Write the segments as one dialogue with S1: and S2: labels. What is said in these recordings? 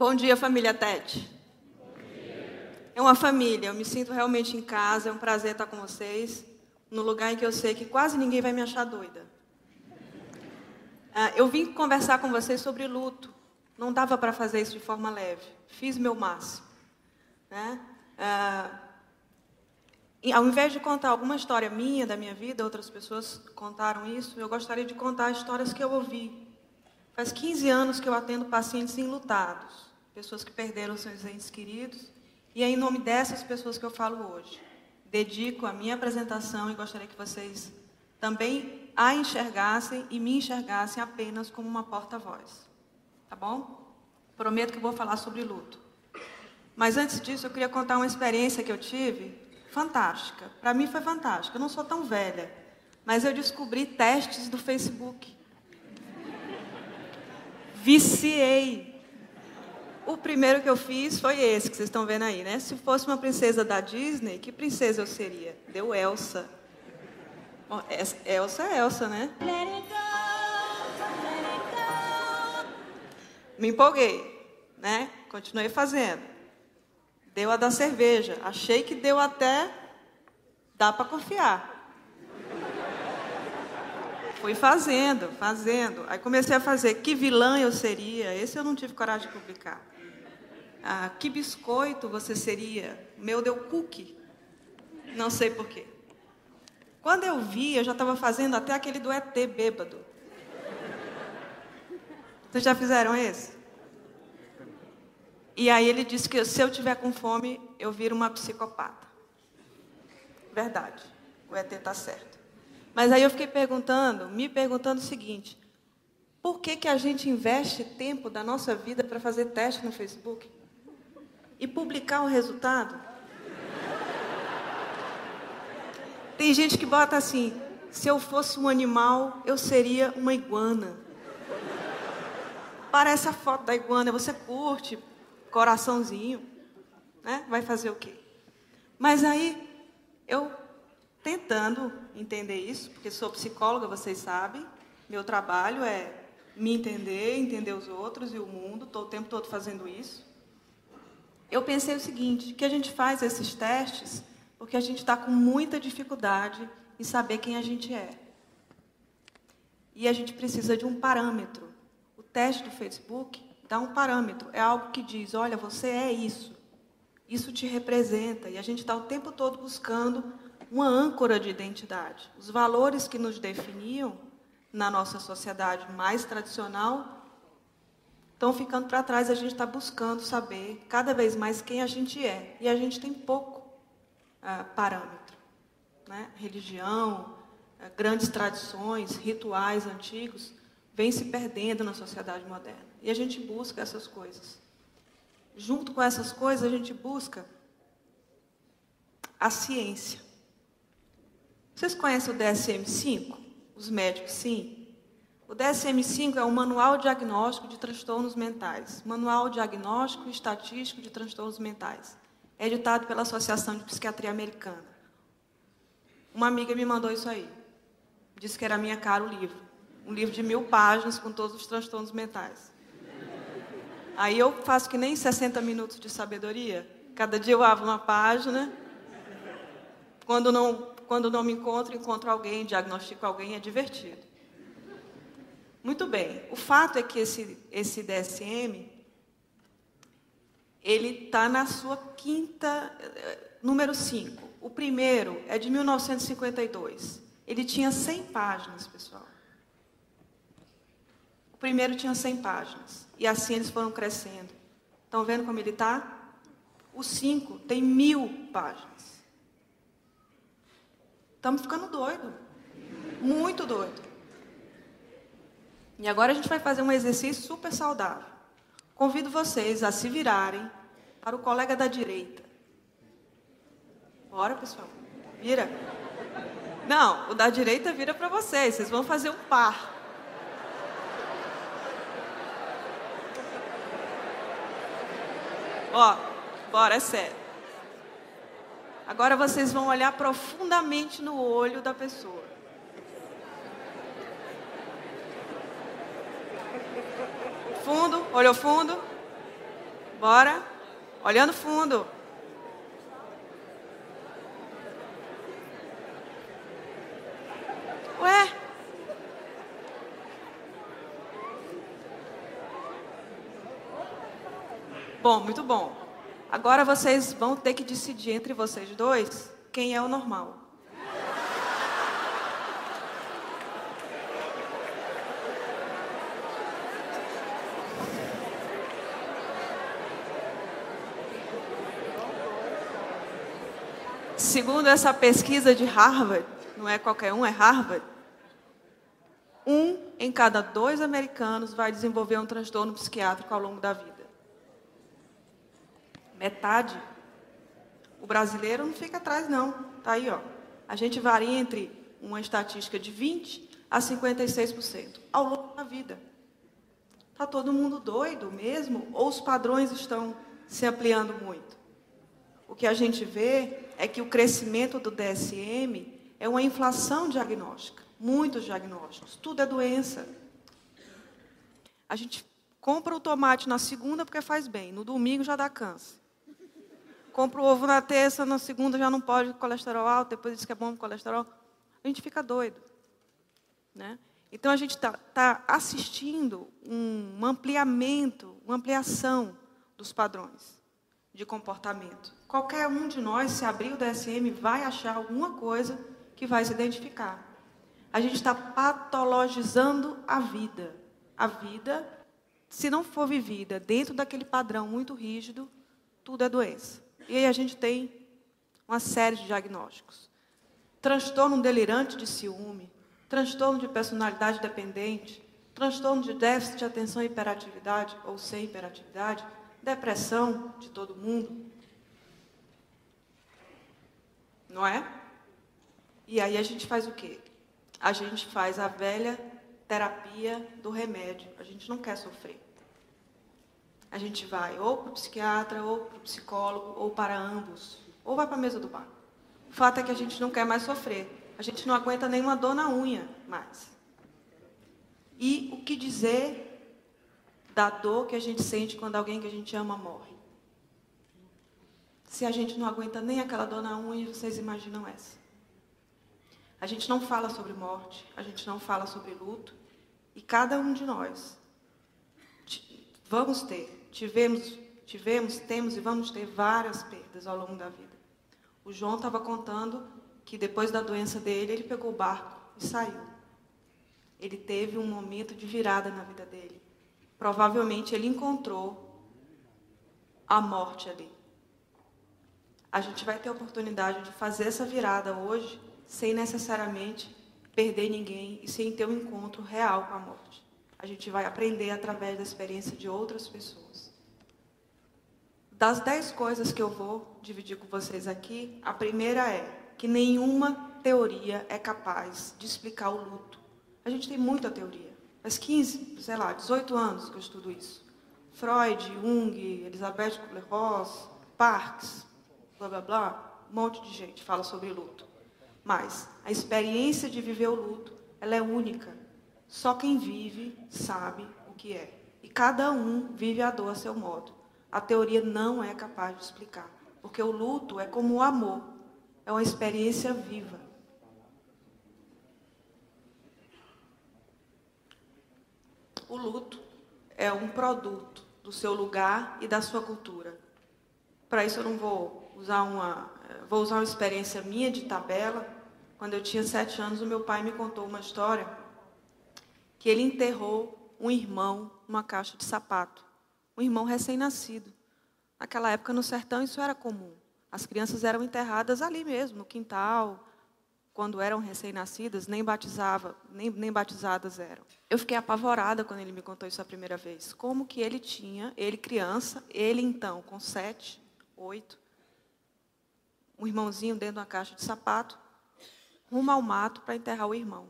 S1: Bom dia, família Tete. É uma família, eu me sinto realmente em casa, é um prazer estar com vocês, no lugar em que eu sei que quase ninguém vai me achar doida. Ah, eu vim conversar com vocês sobre luto. Não dava para fazer isso de forma leve. Fiz meu máximo. Né? Ah, ao invés de contar alguma história minha, da minha vida, outras pessoas contaram isso, eu gostaria de contar histórias que eu ouvi. Faz 15 anos que eu atendo pacientes enlutados, pessoas que perderam seus entes queridos, e é em nome dessas pessoas que eu falo hoje. Dedico a minha apresentação e gostaria que vocês também a enxergassem e me enxergassem apenas como uma porta-voz. Tá bom? Prometo que vou falar sobre luto. Mas antes disso, eu queria contar uma experiência que eu tive fantástica. Para mim foi fantástica. Eu não sou tão velha, mas eu descobri testes do Facebook. Viciei. O primeiro que eu fiz foi esse que vocês estão vendo aí, né? Se fosse uma princesa da Disney, que princesa eu seria? Deu Elsa. Bom, Elsa é Elsa, né? Me empolguei, né? Continuei fazendo. Deu a da cerveja. Achei que deu até. Dá para confiar. Fui fazendo, fazendo. Aí comecei a fazer. Que vilã eu seria? Esse eu não tive coragem de publicar. Ah, que biscoito você seria? Meu deu cookie. Não sei porquê. Quando eu vi, eu já estava fazendo até aquele do ET bêbado. Vocês já fizeram esse? E aí ele disse que se eu tiver com fome, eu viro uma psicopata. Verdade. O ET está certo. Mas aí eu fiquei perguntando, me perguntando o seguinte: por que, que a gente investe tempo da nossa vida para fazer teste no Facebook? E publicar o resultado? Tem gente que bota assim: se eu fosse um animal, eu seria uma iguana. Parece a foto da iguana, você curte, coraçãozinho, né? Vai fazer o quê? Mas aí eu tentando entender isso, porque sou psicóloga, vocês sabem, meu trabalho é me entender, entender os outros e o mundo, estou o tempo todo fazendo isso. Eu pensei o seguinte, que a gente faz esses testes porque a gente está com muita dificuldade em saber quem a gente é. E a gente precisa de um parâmetro. O teste do Facebook dá um parâmetro, é algo que diz: olha, você é isso, isso te representa. E a gente está o tempo todo buscando uma âncora de identidade. Os valores que nos definiam na nossa sociedade mais tradicional estão ficando para trás. A gente está buscando saber cada vez mais quem a gente é. E a gente tem pouco ah, parâmetro. Né? Religião, ah, grandes tradições, rituais antigos vêm se perdendo na sociedade moderna. E a gente busca essas coisas. Junto com essas coisas, a gente busca a ciência. Vocês conhecem o DSM-5? Os médicos, sim. O DSM-5 é o Manual Diagnóstico de Transtornos Mentais. Manual Diagnóstico e Estatístico de Transtornos Mentais. É editado pela Associação de Psiquiatria Americana. Uma amiga me mandou isso aí. Disse que era minha cara o livro. Um livro de mil páginas com todos os transtornos mentais. Aí eu faço que nem 60 minutos de sabedoria. Cada dia eu abro uma página. Quando não, quando não me encontro, encontro alguém, diagnostico alguém, é divertido. Muito bem. O fato é que esse, esse DSM, ele está na sua quinta, número 5. O primeiro é de 1952. Ele tinha 100 páginas, pessoal. O primeiro tinha 100 páginas. E assim eles foram crescendo. Estão vendo como ele está? O 5 tem mil páginas. Estamos ficando doido. Muito doido. E agora a gente vai fazer um exercício super saudável. Convido vocês a se virarem para o colega da direita. Bora, pessoal. Vira. Não, o da direita vira para vocês. Vocês vão fazer um par. Ó, bora, é sério. Agora vocês vão olhar profundamente no olho da pessoa. Fundo, olhou fundo. Bora. Olhando fundo. Ué? Bom, muito bom. Agora vocês vão ter que decidir entre vocês dois quem é o normal. Segundo essa pesquisa de Harvard, não é qualquer um, é Harvard, um em cada dois americanos vai desenvolver um transtorno psiquiátrico ao longo da vida. Metade. O brasileiro não fica atrás, não. Está aí, ó. A gente varia entre uma estatística de 20% a 56% ao longo da vida. Está todo mundo doido mesmo? Ou os padrões estão se ampliando muito? O que a gente vê é que o crescimento do DSM é uma inflação diagnóstica. Muitos diagnósticos. Tudo é doença. A gente compra o tomate na segunda porque faz bem, no domingo já dá câncer. Compra o ovo na terça, na segunda já não pode, colesterol alto, depois diz que é bom para colesterol. A gente fica doido. Né? Então a gente está tá assistindo um, um ampliamento, uma ampliação dos padrões de comportamento. Qualquer um de nós, se abrir o DSM, vai achar alguma coisa que vai se identificar. A gente está patologizando a vida. A vida, se não for vivida dentro daquele padrão muito rígido, tudo é doença. E aí a gente tem uma série de diagnósticos. Transtorno delirante de ciúme, transtorno de personalidade dependente, transtorno de déficit de atenção e hiperatividade ou sem hiperatividade, depressão de todo mundo. Não é? E aí a gente faz o quê? A gente faz a velha terapia do remédio. A gente não quer sofrer a gente vai ou para o psiquiatra, ou para o psicólogo, ou para ambos, ou vai para a mesa do bar. O fato é que a gente não quer mais sofrer. A gente não aguenta nenhuma dor na unha mais. E o que dizer da dor que a gente sente quando alguém que a gente ama morre? Se a gente não aguenta nem aquela dor na unha, vocês imaginam essa. A gente não fala sobre morte, a gente não fala sobre luto, e cada um de nós vamos ter tivemos, tivemos, temos e vamos ter várias perdas ao longo da vida. O João estava contando que depois da doença dele, ele pegou o barco e saiu. Ele teve um momento de virada na vida dele. Provavelmente ele encontrou a morte ali. A gente vai ter a oportunidade de fazer essa virada hoje, sem necessariamente perder ninguém e sem ter um encontro real com a morte. A gente vai aprender através da experiência de outras pessoas. Das dez coisas que eu vou dividir com vocês aqui, a primeira é que nenhuma teoria é capaz de explicar o luto. A gente tem muita teoria. Faz 15, sei lá, 18 anos que eu estudo isso. Freud, Jung, Elizabeth Kubler-Ross, Parks, blá blá blá, um monte de gente fala sobre luto. Mas a experiência de viver o luto, ela é única. Só quem vive sabe o que é. E cada um vive a dor a seu modo. A teoria não é capaz de explicar. Porque o luto é como o amor. É uma experiência viva. O luto é um produto do seu lugar e da sua cultura. Para isso eu não vou usar uma, vou usar uma experiência minha de tabela. Quando eu tinha sete anos, o meu pai me contou uma história que ele enterrou um irmão numa caixa de sapato. Um irmão recém-nascido. Naquela época, no sertão, isso era comum. As crianças eram enterradas ali mesmo, no quintal. Quando eram recém-nascidas, nem, batizava, nem, nem batizadas eram. Eu fiquei apavorada quando ele me contou isso a primeira vez. Como que ele tinha, ele criança, ele então, com sete, oito, um irmãozinho dentro de uma caixa de sapato, rumo ao mato para enterrar o irmão.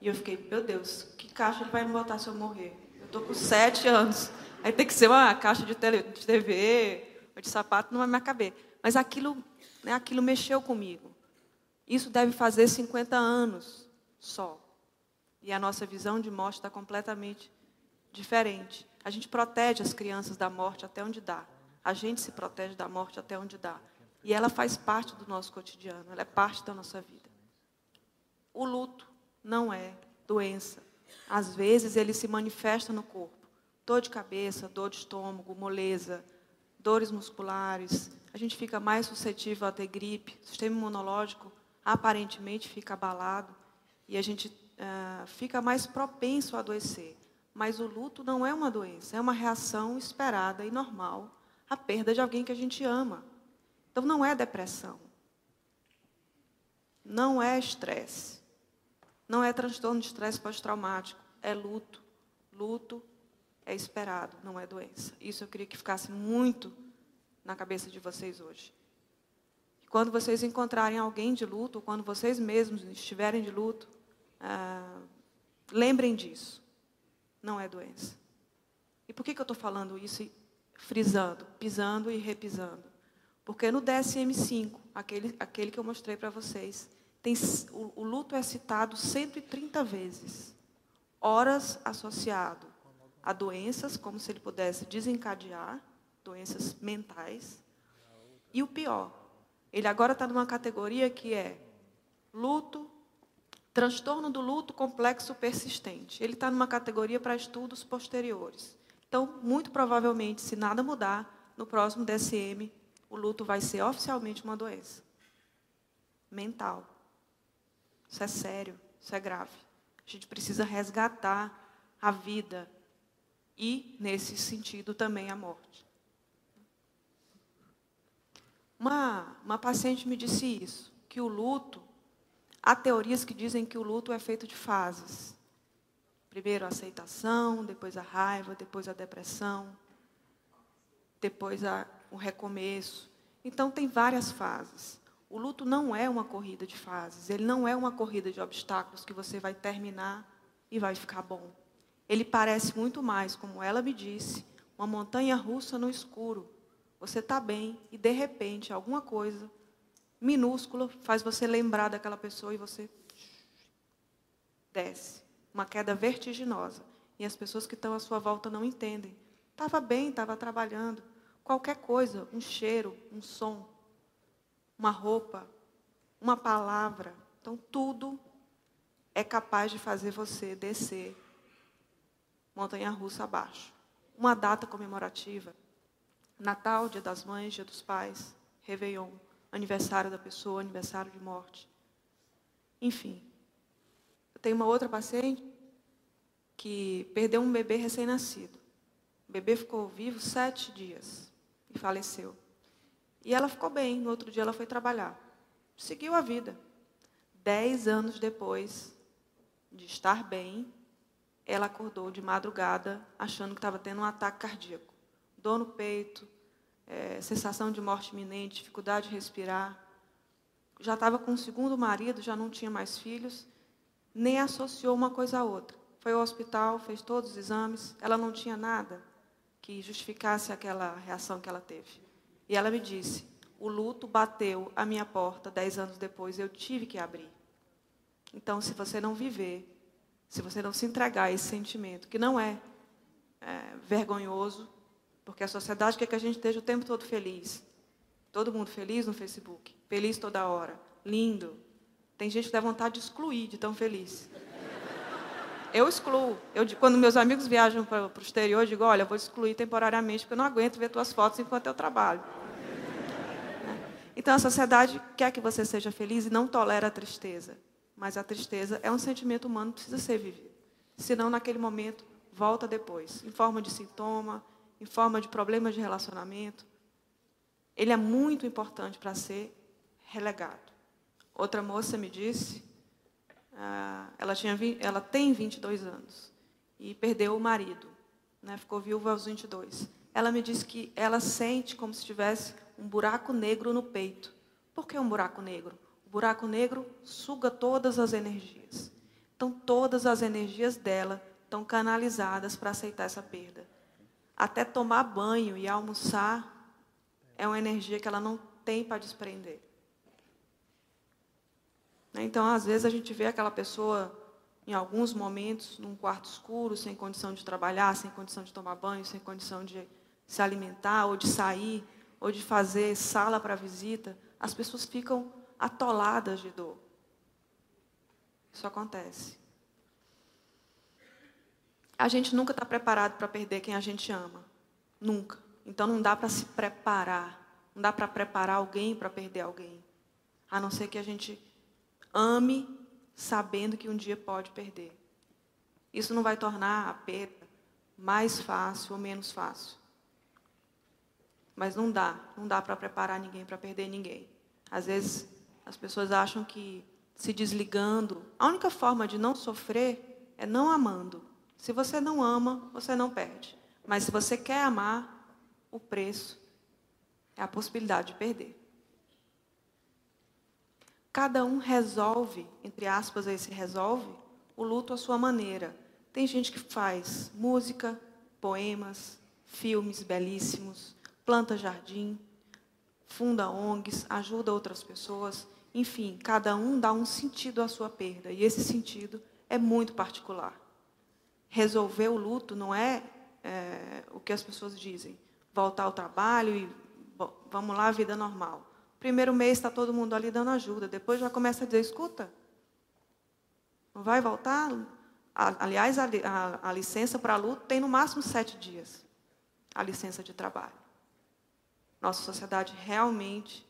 S1: E eu fiquei, meu Deus, que caixa ele vai me botar se eu morrer? Eu estou com sete anos. Aí tem que ser uma caixa de, tele, de TV, de sapato, não vai me caber. Mas aquilo, né, aquilo mexeu comigo. Isso deve fazer 50 anos só. E a nossa visão de morte está completamente diferente. A gente protege as crianças da morte até onde dá. A gente se protege da morte até onde dá. E ela faz parte do nosso cotidiano, ela é parte da nossa vida. O luto não é doença. Às vezes ele se manifesta no corpo. Dor de cabeça, dor de estômago, moleza, dores musculares. A gente fica mais suscetível a ter gripe. O sistema imunológico aparentemente fica abalado. E a gente uh, fica mais propenso a adoecer. Mas o luto não é uma doença, é uma reação esperada e normal à perda de alguém que a gente ama. Então não é depressão. Não é estresse. Não é transtorno de estresse pós-traumático. É luto. Luto é esperado, não é doença. Isso eu queria que ficasse muito na cabeça de vocês hoje. Quando vocês encontrarem alguém de luto, ou quando vocês mesmos estiverem de luto, ah, lembrem disso. Não é doença. E por que, que eu estou falando isso e frisando, pisando e repisando? Porque no DSM-5, aquele, aquele que eu mostrei para vocês, tem, o, o luto é citado 130 vezes. Horas associado a doenças, como se ele pudesse desencadear, doenças mentais. E o pior, ele agora está numa categoria que é luto, transtorno do luto complexo persistente. Ele está numa categoria para estudos posteriores. Então, muito provavelmente, se nada mudar, no próximo DSM, o luto vai ser oficialmente uma doença mental. Isso é sério, isso é grave. A gente precisa resgatar a vida e, nesse sentido, também a morte. Uma, uma paciente me disse isso, que o luto, há teorias que dizem que o luto é feito de fases. Primeiro a aceitação, depois a raiva, depois a depressão, depois a, o recomeço. Então, tem várias fases. O luto não é uma corrida de fases, ele não é uma corrida de obstáculos que você vai terminar e vai ficar bom. Ele parece muito mais, como ela me disse, uma montanha russa no escuro. Você está bem e, de repente, alguma coisa minúscula faz você lembrar daquela pessoa e você desce. Uma queda vertiginosa. E as pessoas que estão à sua volta não entendem. Estava bem, estava trabalhando. Qualquer coisa, um cheiro, um som, uma roupa, uma palavra. Então, tudo é capaz de fazer você descer montanha russa abaixo. Uma data comemorativa. Natal, Dia das Mães, Dia dos Pais, Réveillon, aniversário da pessoa, aniversário de morte. Enfim. Eu tenho uma outra paciente que perdeu um bebê recém-nascido. O bebê ficou vivo sete dias e faleceu. E ela ficou bem, no outro dia ela foi trabalhar. Seguiu a vida. Dez anos depois de estar bem, ela acordou de madrugada achando que estava tendo um ataque cardíaco. Dor no peito, é, sensação de morte iminente, dificuldade de respirar. Já estava com o segundo marido, já não tinha mais filhos, nem associou uma coisa à outra. Foi ao hospital, fez todos os exames, ela não tinha nada que justificasse aquela reação que ela teve. E ela me disse: o luto bateu à minha porta dez anos depois, eu tive que abrir. Então, se você não viver, se você não se entregar a esse sentimento, que não é, é vergonhoso, porque a sociedade quer que a gente esteja o tempo todo feliz. Todo mundo feliz no Facebook, feliz toda hora, lindo. Tem gente que dá vontade de excluir de tão feliz. Eu excluo. Eu, quando meus amigos viajam para, o exterior, eu digo, olha, eu vou excluir temporariamente, porque eu não aguento ver tuas fotos enquanto eu trabalho. Então, a sociedade quer que você seja feliz e não tolera a tristeza. Mas a tristeza é um sentimento humano que precisa ser vivido. Senão, naquele momento, volta depois, em forma de sintoma, em forma de problemas de relacionamento. Ele é muito importante para ser relegado. Outra moça me disse ah, ela, tinha, ela tem 22 anos e perdeu o marido, né, ficou viúva aos 22. Ela me disse que ela sente como se tivesse um buraco negro no peito. Por que um buraco negro? O buraco negro suga todas as energias. Então, todas as energias dela estão canalizadas para aceitar essa perda. Até tomar banho e almoçar é uma energia que ela não tem para desprender. Né? Então, às vezes, a gente vê aquela pessoa em alguns momentos, num quarto escuro, sem condição de trabalhar, sem condição de tomar banho, sem condição de se alimentar, ou de sair, ou de fazer sala para visita, as pessoas ficam atoladas de dor. Isso acontece. A gente nunca está preparado para perder quem a gente ama. Nunca. Então não dá para se preparar. Não dá para preparar alguém para perder alguém. A não ser que a gente ame sabendo que um dia pode perder. Isso não vai tornar a perda mais fácil ou menos fácil. Mas não dá, não dá para preparar ninguém para perder ninguém. Às vezes as pessoas acham que se desligando, a única forma de não sofrer é não amando. Se você não ama, você não perde. Mas se você quer amar, o preço é a possibilidade de perder. Cada um resolve, entre aspas, esse resolve, o luto à sua maneira. Tem gente que faz música, poemas, filmes belíssimos, planta jardim, funda ONGs, ajuda outras pessoas. Enfim, cada um dá um sentido à sua perda. E esse sentido é muito particular. Resolver o luto não é, é o que as pessoas dizem. Voltar ao trabalho e bom, vamos lá, vida normal. Primeiro mês está todo mundo ali dando ajuda. Depois já começa a dizer: escuta, não vai voltar? Aliás, a, a, a licença para luto tem no máximo sete dias a licença de trabalho. Nossa sociedade realmente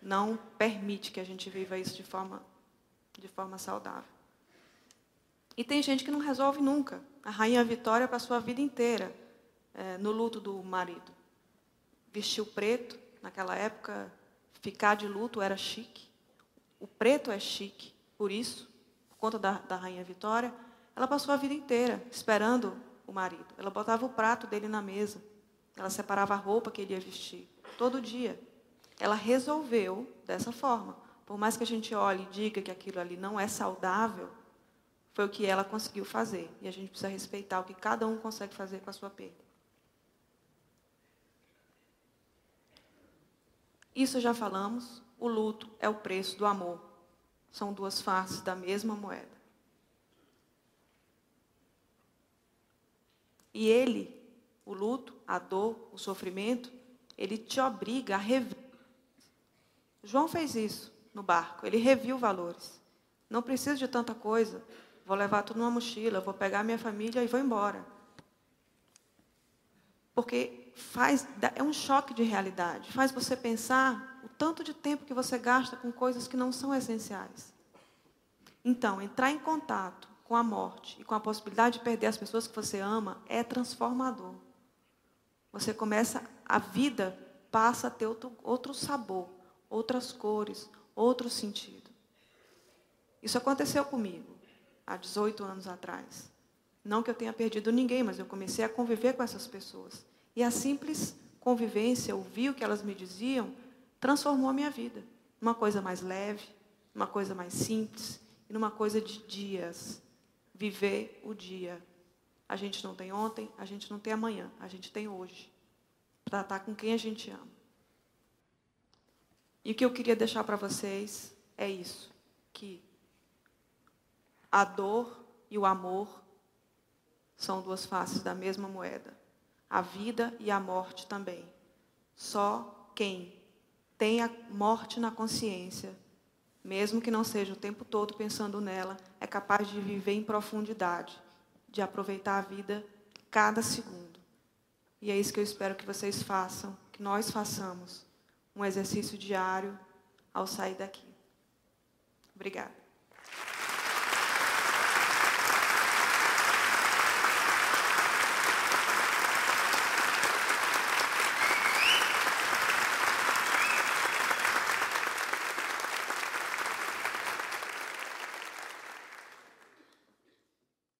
S1: não permite que a gente viva isso de forma, de forma saudável. E tem gente que não resolve nunca. A rainha Vitória passou a vida inteira é, no luto do marido. Vestiu preto, naquela época Ficar de luto era chique. O preto é chique, por isso, por conta da, da rainha Vitória, ela passou a vida inteira esperando o marido. Ela botava o prato dele na mesa. Ela separava a roupa que ele ia vestir. Todo dia. Ela resolveu dessa forma. Por mais que a gente olhe e diga que aquilo ali não é saudável, foi o que ela conseguiu fazer. E a gente precisa respeitar o que cada um consegue fazer com a sua perda. Isso já falamos, o luto é o preço do amor. São duas faces da mesma moeda. E ele, o luto, a dor, o sofrimento, ele te obriga a rever. João fez isso no barco, ele reviu valores. Não preciso de tanta coisa, vou levar tudo numa mochila, vou pegar minha família e vou embora. Porque faz é um choque de realidade, faz você pensar o tanto de tempo que você gasta com coisas que não são essenciais. Então, entrar em contato com a morte e com a possibilidade de perder as pessoas que você ama é transformador. Você começa a vida passa a ter outro, outro sabor, outras cores, outro sentido. Isso aconteceu comigo há 18 anos atrás. Não que eu tenha perdido ninguém, mas eu comecei a conviver com essas pessoas. E a simples convivência, ouvir o que elas me diziam, transformou a minha vida. Uma coisa mais leve, uma coisa mais simples e numa coisa de dias. Viver o dia. A gente não tem ontem, a gente não tem amanhã, a gente tem hoje. Para estar com quem a gente ama. E o que eu queria deixar para vocês é isso: que a dor e o amor são duas faces da mesma moeda a vida e a morte também. Só quem tem a morte na consciência, mesmo que não seja o tempo todo pensando nela, é capaz de viver em profundidade, de aproveitar a vida cada segundo. E é isso que eu espero que vocês façam, que nós façamos, um exercício diário ao sair daqui. Obrigada.